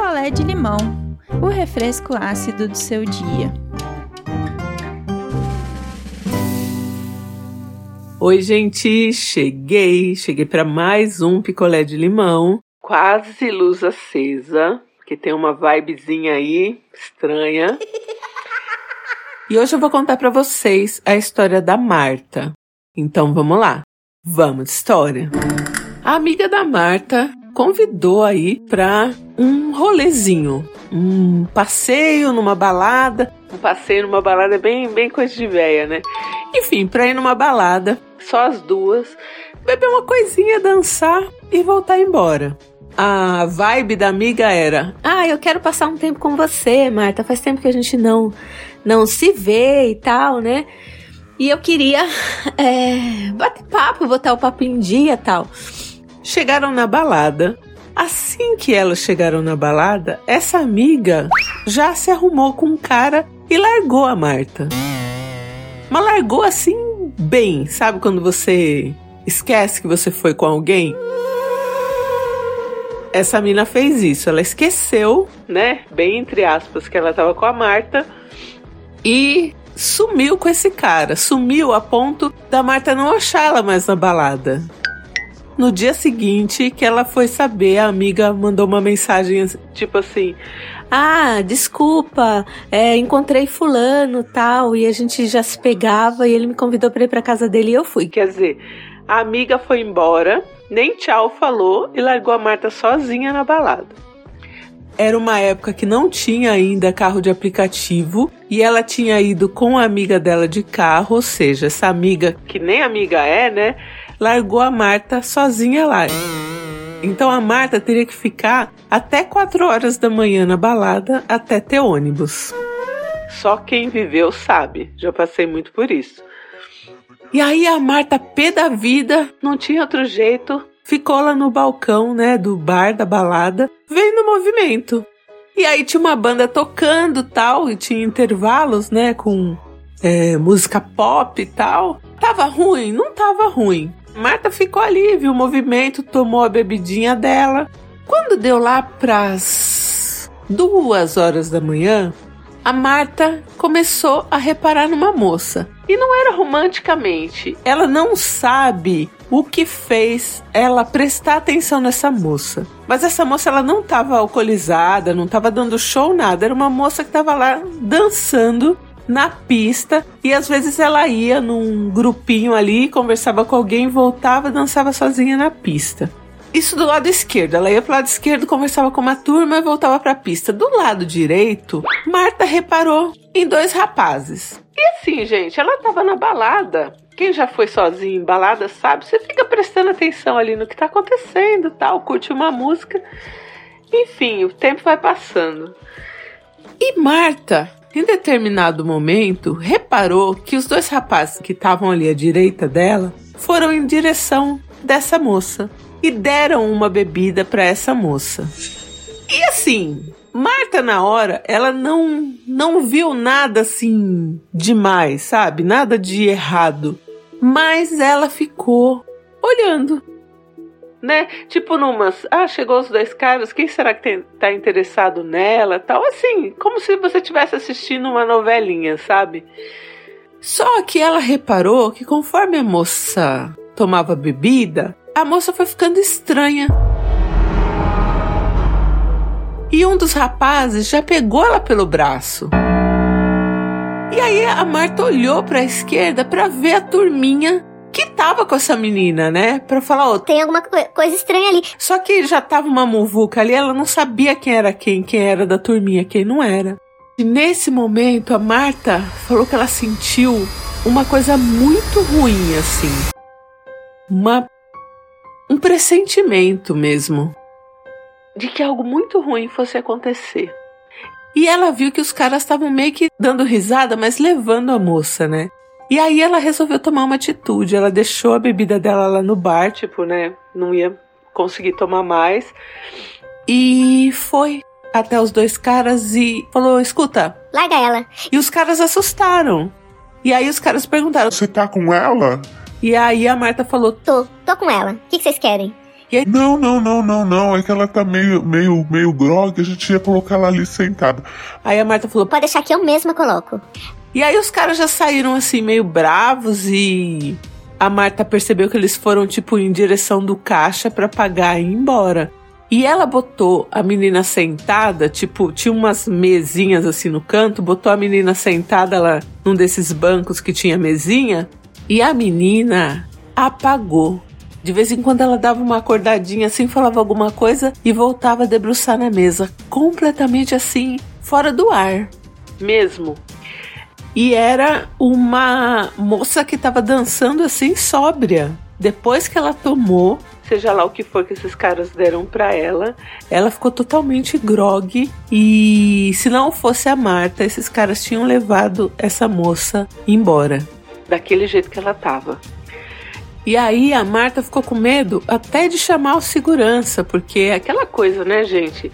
picolé de limão, o refresco ácido do seu dia. Oi, gente, cheguei, cheguei para mais um picolé de limão, quase luz acesa, que tem uma vibezinha aí estranha. E hoje eu vou contar para vocês a história da Marta. Então vamos lá. Vamos de história. A amiga da Marta convidou aí para um rolezinho, um passeio numa balada. Um passeio numa balada é bem, bem coisa de véia, né? Enfim, pra ir numa balada, só as duas, beber uma coisinha, dançar e voltar embora. A vibe da amiga era: Ah, eu quero passar um tempo com você, Marta. Faz tempo que a gente não, não se vê e tal, né? E eu queria é, bater papo, botar o papo em dia e tal. Chegaram na balada. Assim que elas chegaram na balada, essa amiga já se arrumou com um cara e largou a Marta. Mas largou assim bem, sabe quando você esquece que você foi com alguém? Essa mina fez isso, ela esqueceu, né, bem entre aspas, que ela tava com a Marta e sumiu com esse cara, sumiu a ponto da Marta não achar ela mais na balada. No dia seguinte que ela foi saber, a amiga mandou uma mensagem tipo assim: Ah, desculpa, é, encontrei fulano tal, e a gente já se pegava e ele me convidou para ir para casa dele e eu fui. Quer dizer, a amiga foi embora, nem tchau falou e largou a Marta sozinha na balada. Era uma época que não tinha ainda carro de aplicativo e ela tinha ido com a amiga dela de carro, ou seja, essa amiga que nem amiga é, né? Largou a Marta sozinha lá. Então a Marta teria que ficar até 4 horas da manhã na balada até ter ônibus. Só quem viveu sabe, já passei muito por isso. E aí a Marta, pé da vida, não tinha outro jeito, ficou lá no balcão, né, do bar da balada, vendo movimento. E aí tinha uma banda tocando tal, e tinha intervalos, né, com é, música pop e tal. Tava ruim? Não tava ruim. Marta ficou ali, viu o movimento, tomou a bebidinha dela. Quando deu lá pras duas horas da manhã, a Marta começou a reparar numa moça. E não era romanticamente. Ela não sabe o que fez ela prestar atenção nessa moça. Mas essa moça ela não estava alcoolizada, não estava dando show nada. Era uma moça que estava lá dançando na pista e às vezes ela ia num grupinho ali, conversava com alguém, voltava, dançava sozinha na pista. Isso do lado esquerdo. Ela ia pro lado esquerdo, conversava com uma turma e voltava pra pista. Do lado direito, Marta reparou em dois rapazes. E assim, gente, ela tava na balada. Quem já foi sozinho em balada sabe, você fica prestando atenção ali no que tá acontecendo, tal, curte uma música. Enfim, o tempo vai passando. E Marta em determinado momento, reparou que os dois rapazes que estavam ali à direita dela foram em direção dessa moça e deram uma bebida para essa moça. E assim, Marta na hora, ela não não viu nada assim demais, sabe? Nada de errado. Mas ela ficou olhando né? Tipo numas, ah, chegou os dois caras, quem será que tem, tá interessado nela, tal, assim, como se você estivesse assistindo uma novelinha, sabe? Só que ela reparou que conforme a moça tomava bebida, a moça foi ficando estranha. E um dos rapazes já pegou ela pelo braço. E aí a Marta olhou para a esquerda para ver a turminha que tava com essa menina, né? Pra falar, ó. Tem alguma co coisa estranha ali. Só que já tava uma muvuca ali, ela não sabia quem era quem, quem era da turminha, quem não era. E nesse momento, a Marta falou que ela sentiu uma coisa muito ruim, assim. Uma. Um pressentimento mesmo. De que algo muito ruim fosse acontecer. E ela viu que os caras estavam meio que dando risada, mas levando a moça, né? E aí ela resolveu tomar uma atitude. Ela deixou a bebida dela lá no bar, tipo, né? Não ia conseguir tomar mais. E foi até os dois caras e falou: escuta. Larga ela. E os caras assustaram. E aí os caras perguntaram: Você tá com ela? E aí a Marta falou: Tô, tô com ela. O que, que vocês querem? E aí, não, não, não, não, não, é que ela tá meio, meio, meio grog, a gente ia colocar ela ali sentada. Aí a Marta falou, pode deixar que eu mesma coloco. E aí os caras já saíram assim, meio bravos e a Marta percebeu que eles foram, tipo, em direção do caixa para pagar e ir embora. E ela botou a menina sentada, tipo, tinha umas mesinhas assim no canto, botou a menina sentada lá num desses bancos que tinha mesinha, e a menina apagou. De vez em quando ela dava uma acordadinha assim, falava alguma coisa e voltava a debruçar na mesa, completamente assim, fora do ar. Mesmo. E era uma moça que estava dançando assim sóbria. Depois que ela tomou, seja lá o que for que esses caras deram para ela, ela ficou totalmente grog e se não fosse a Marta, esses caras tinham levado essa moça embora, daquele jeito que ela tava. E aí a Marta ficou com medo até de chamar o segurança, porque aquela coisa, né, gente?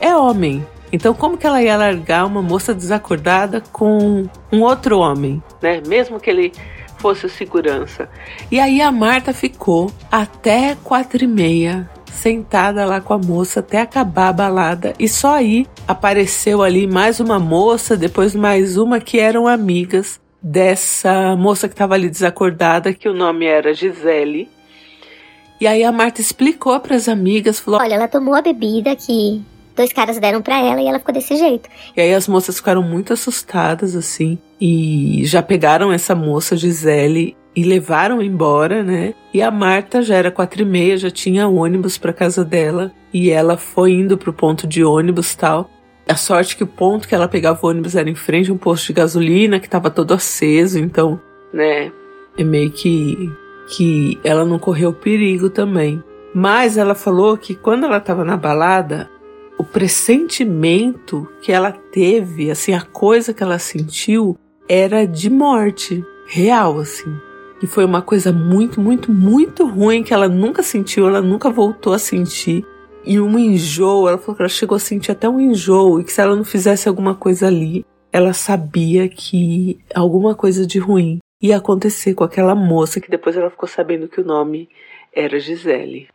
É homem. Então como que ela ia largar uma moça desacordada com um outro homem, né? Mesmo que ele fosse o segurança. E aí a Marta ficou até quatro e meia sentada lá com a moça até acabar a balada e só aí apareceu ali mais uma moça, depois mais uma que eram amigas dessa moça que estava ali desacordada, que o nome era Gisele. E aí a Marta explicou para as amigas, falou: "Olha, ela tomou a bebida que dois caras deram para ela e ela ficou desse jeito". E aí as moças ficaram muito assustadas assim e já pegaram essa moça Gisele e levaram embora, né? E a Marta já era quatro e meia, já tinha ônibus para casa dela e ela foi indo pro ponto de ônibus tal. A sorte que o ponto que ela pegava o ônibus era em frente a um posto de gasolina que estava todo aceso, então, né, é meio que que ela não correu perigo também. Mas ela falou que quando ela estava na balada, o pressentimento que ela teve, assim, a coisa que ela sentiu era de morte real, assim. E foi uma coisa muito, muito, muito ruim que ela nunca sentiu, ela nunca voltou a sentir e um enjoo. Ela falou que ela chegou a sentir até um enjoo e que se ela não fizesse alguma coisa ali, ela sabia que alguma coisa de ruim ia acontecer com aquela moça que depois ela ficou sabendo que o nome era Gisele.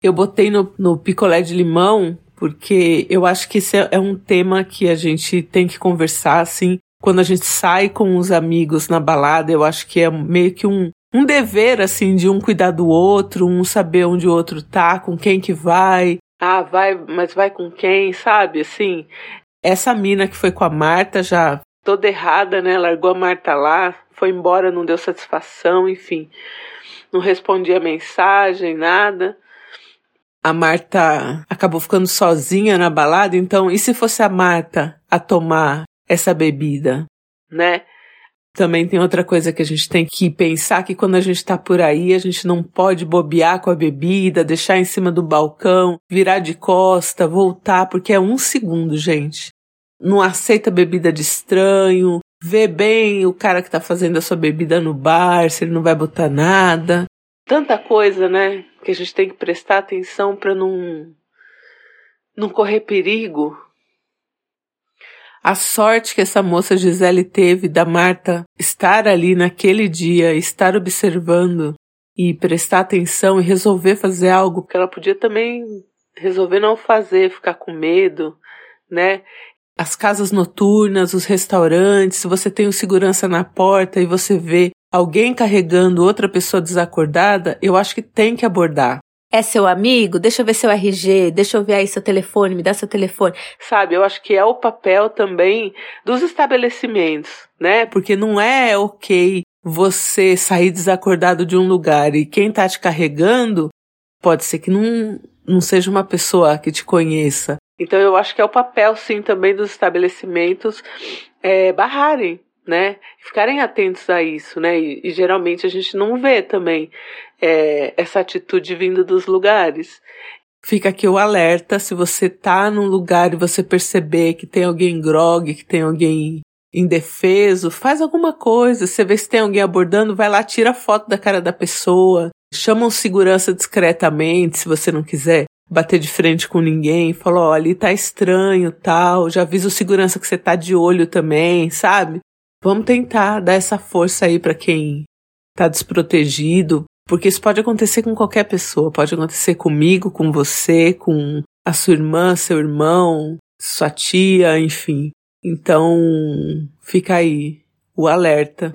Eu botei no, no picolé de limão porque eu acho que esse é, é um tema que a gente tem que conversar assim. Quando a gente sai com os amigos na balada, eu acho que é meio que um, um dever, assim, de um cuidar do outro, um saber onde o outro tá, com quem que vai. Ah, vai, mas vai com quem, sabe? Assim, essa mina que foi com a Marta já toda errada, né? Largou a Marta lá, foi embora, não deu satisfação, enfim. Não respondia mensagem, nada. A Marta acabou ficando sozinha na balada, então, e se fosse a Marta a tomar essa bebida, né? Também tem outra coisa que a gente tem que pensar que quando a gente está por aí, a gente não pode bobear com a bebida, deixar em cima do balcão, virar de costa, voltar, porque é um segundo, gente. Não aceita bebida de estranho, vê bem o cara que está fazendo a sua bebida no bar, se ele não vai botar nada. Tanta coisa, né, que a gente tem que prestar atenção para não não correr perigo a sorte que essa moça Gisele teve da Marta estar ali naquele dia, estar observando e prestar atenção e resolver fazer algo que ela podia também resolver não fazer, ficar com medo, né? As casas noturnas, os restaurantes, você tem o segurança na porta e você vê alguém carregando outra pessoa desacordada, eu acho que tem que abordar. É seu amigo? Deixa eu ver seu RG, deixa eu ver aí seu telefone, me dá seu telefone. Sabe, eu acho que é o papel também dos estabelecimentos, né? Porque não é ok você sair desacordado de um lugar e quem tá te carregando pode ser que não, não seja uma pessoa que te conheça. Então eu acho que é o papel, sim, também dos estabelecimentos é, barrarem né? Ficarem atentos a isso, né? E, e geralmente a gente não vê também é, essa atitude vindo dos lugares. Fica aqui o alerta, se você tá num lugar e você perceber que tem alguém grog, que tem alguém indefeso, faz alguma coisa. Você vê se tem alguém abordando, vai lá, tira a foto da cara da pessoa, chama um segurança discretamente, se você não quiser bater de frente com ninguém, fala, ó, ali tá estranho, tal, já avisa o segurança que você tá de olho também, sabe? Vamos tentar dar essa força aí para quem está desprotegido, Porque isso pode acontecer com qualquer pessoa, pode acontecer comigo, com você, com a sua irmã, seu irmão, sua tia, enfim. Então, fica aí o alerta.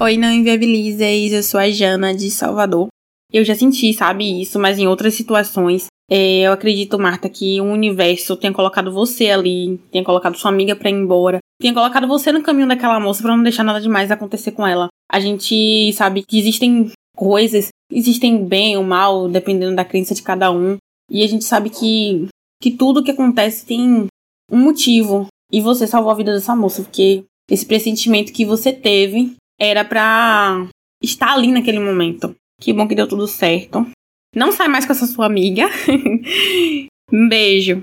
Oi, não inviabilizeis, eu sou a Jana de Salvador. Eu já senti, sabe, isso, mas em outras situações. É, eu acredito, Marta, que o universo tenha colocado você ali, tenha colocado sua amiga pra ir embora, tenha colocado você no caminho daquela moça para não deixar nada demais acontecer com ela. A gente sabe que existem coisas, existem bem ou mal, dependendo da crença de cada um. E a gente sabe que, que tudo que acontece tem um motivo. E você salvou a vida dessa moça, porque esse pressentimento que você teve era pra estar ali naquele momento. Que bom que deu tudo certo. Não sai mais com essa sua amiga. um beijo.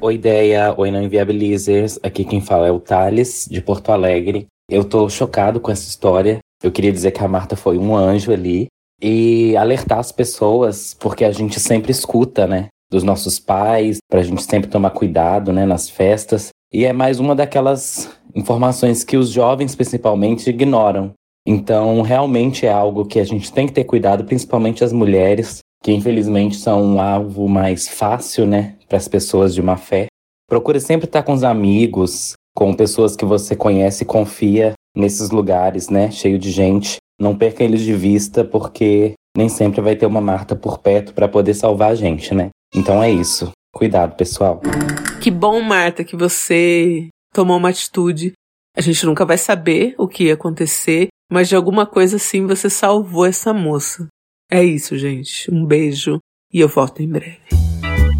Oi, ideia. Oi, não inviabilizers. Aqui quem fala é o Thales, de Porto Alegre. Eu tô chocado com essa história. Eu queria dizer que a Marta foi um anjo ali e alertar as pessoas, porque a gente sempre escuta, né? Dos nossos pais, pra gente sempre tomar cuidado, né? Nas festas. E é mais uma daquelas informações que os jovens, principalmente, ignoram. Então, realmente é algo que a gente tem que ter cuidado, principalmente as mulheres, que infelizmente são um alvo mais fácil, né? Para as pessoas de má fé. Procure sempre estar com os amigos, com pessoas que você conhece e confia, nesses lugares, né, cheio de gente. Não perca eles de vista, porque nem sempre vai ter uma Marta por perto para poder salvar a gente, né? Então é isso. Cuidado, pessoal. Que bom, Marta, que você tomou uma atitude. A gente nunca vai saber o que ia acontecer, mas de alguma coisa assim você salvou essa moça. É isso, gente. Um beijo e eu volto em breve.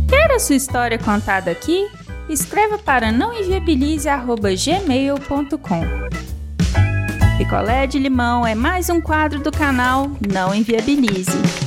Quer a sua história contada aqui? Escreva para nãoenviabilize.gmail.com Picolé de limão é mais um quadro do canal Não Enviabilize.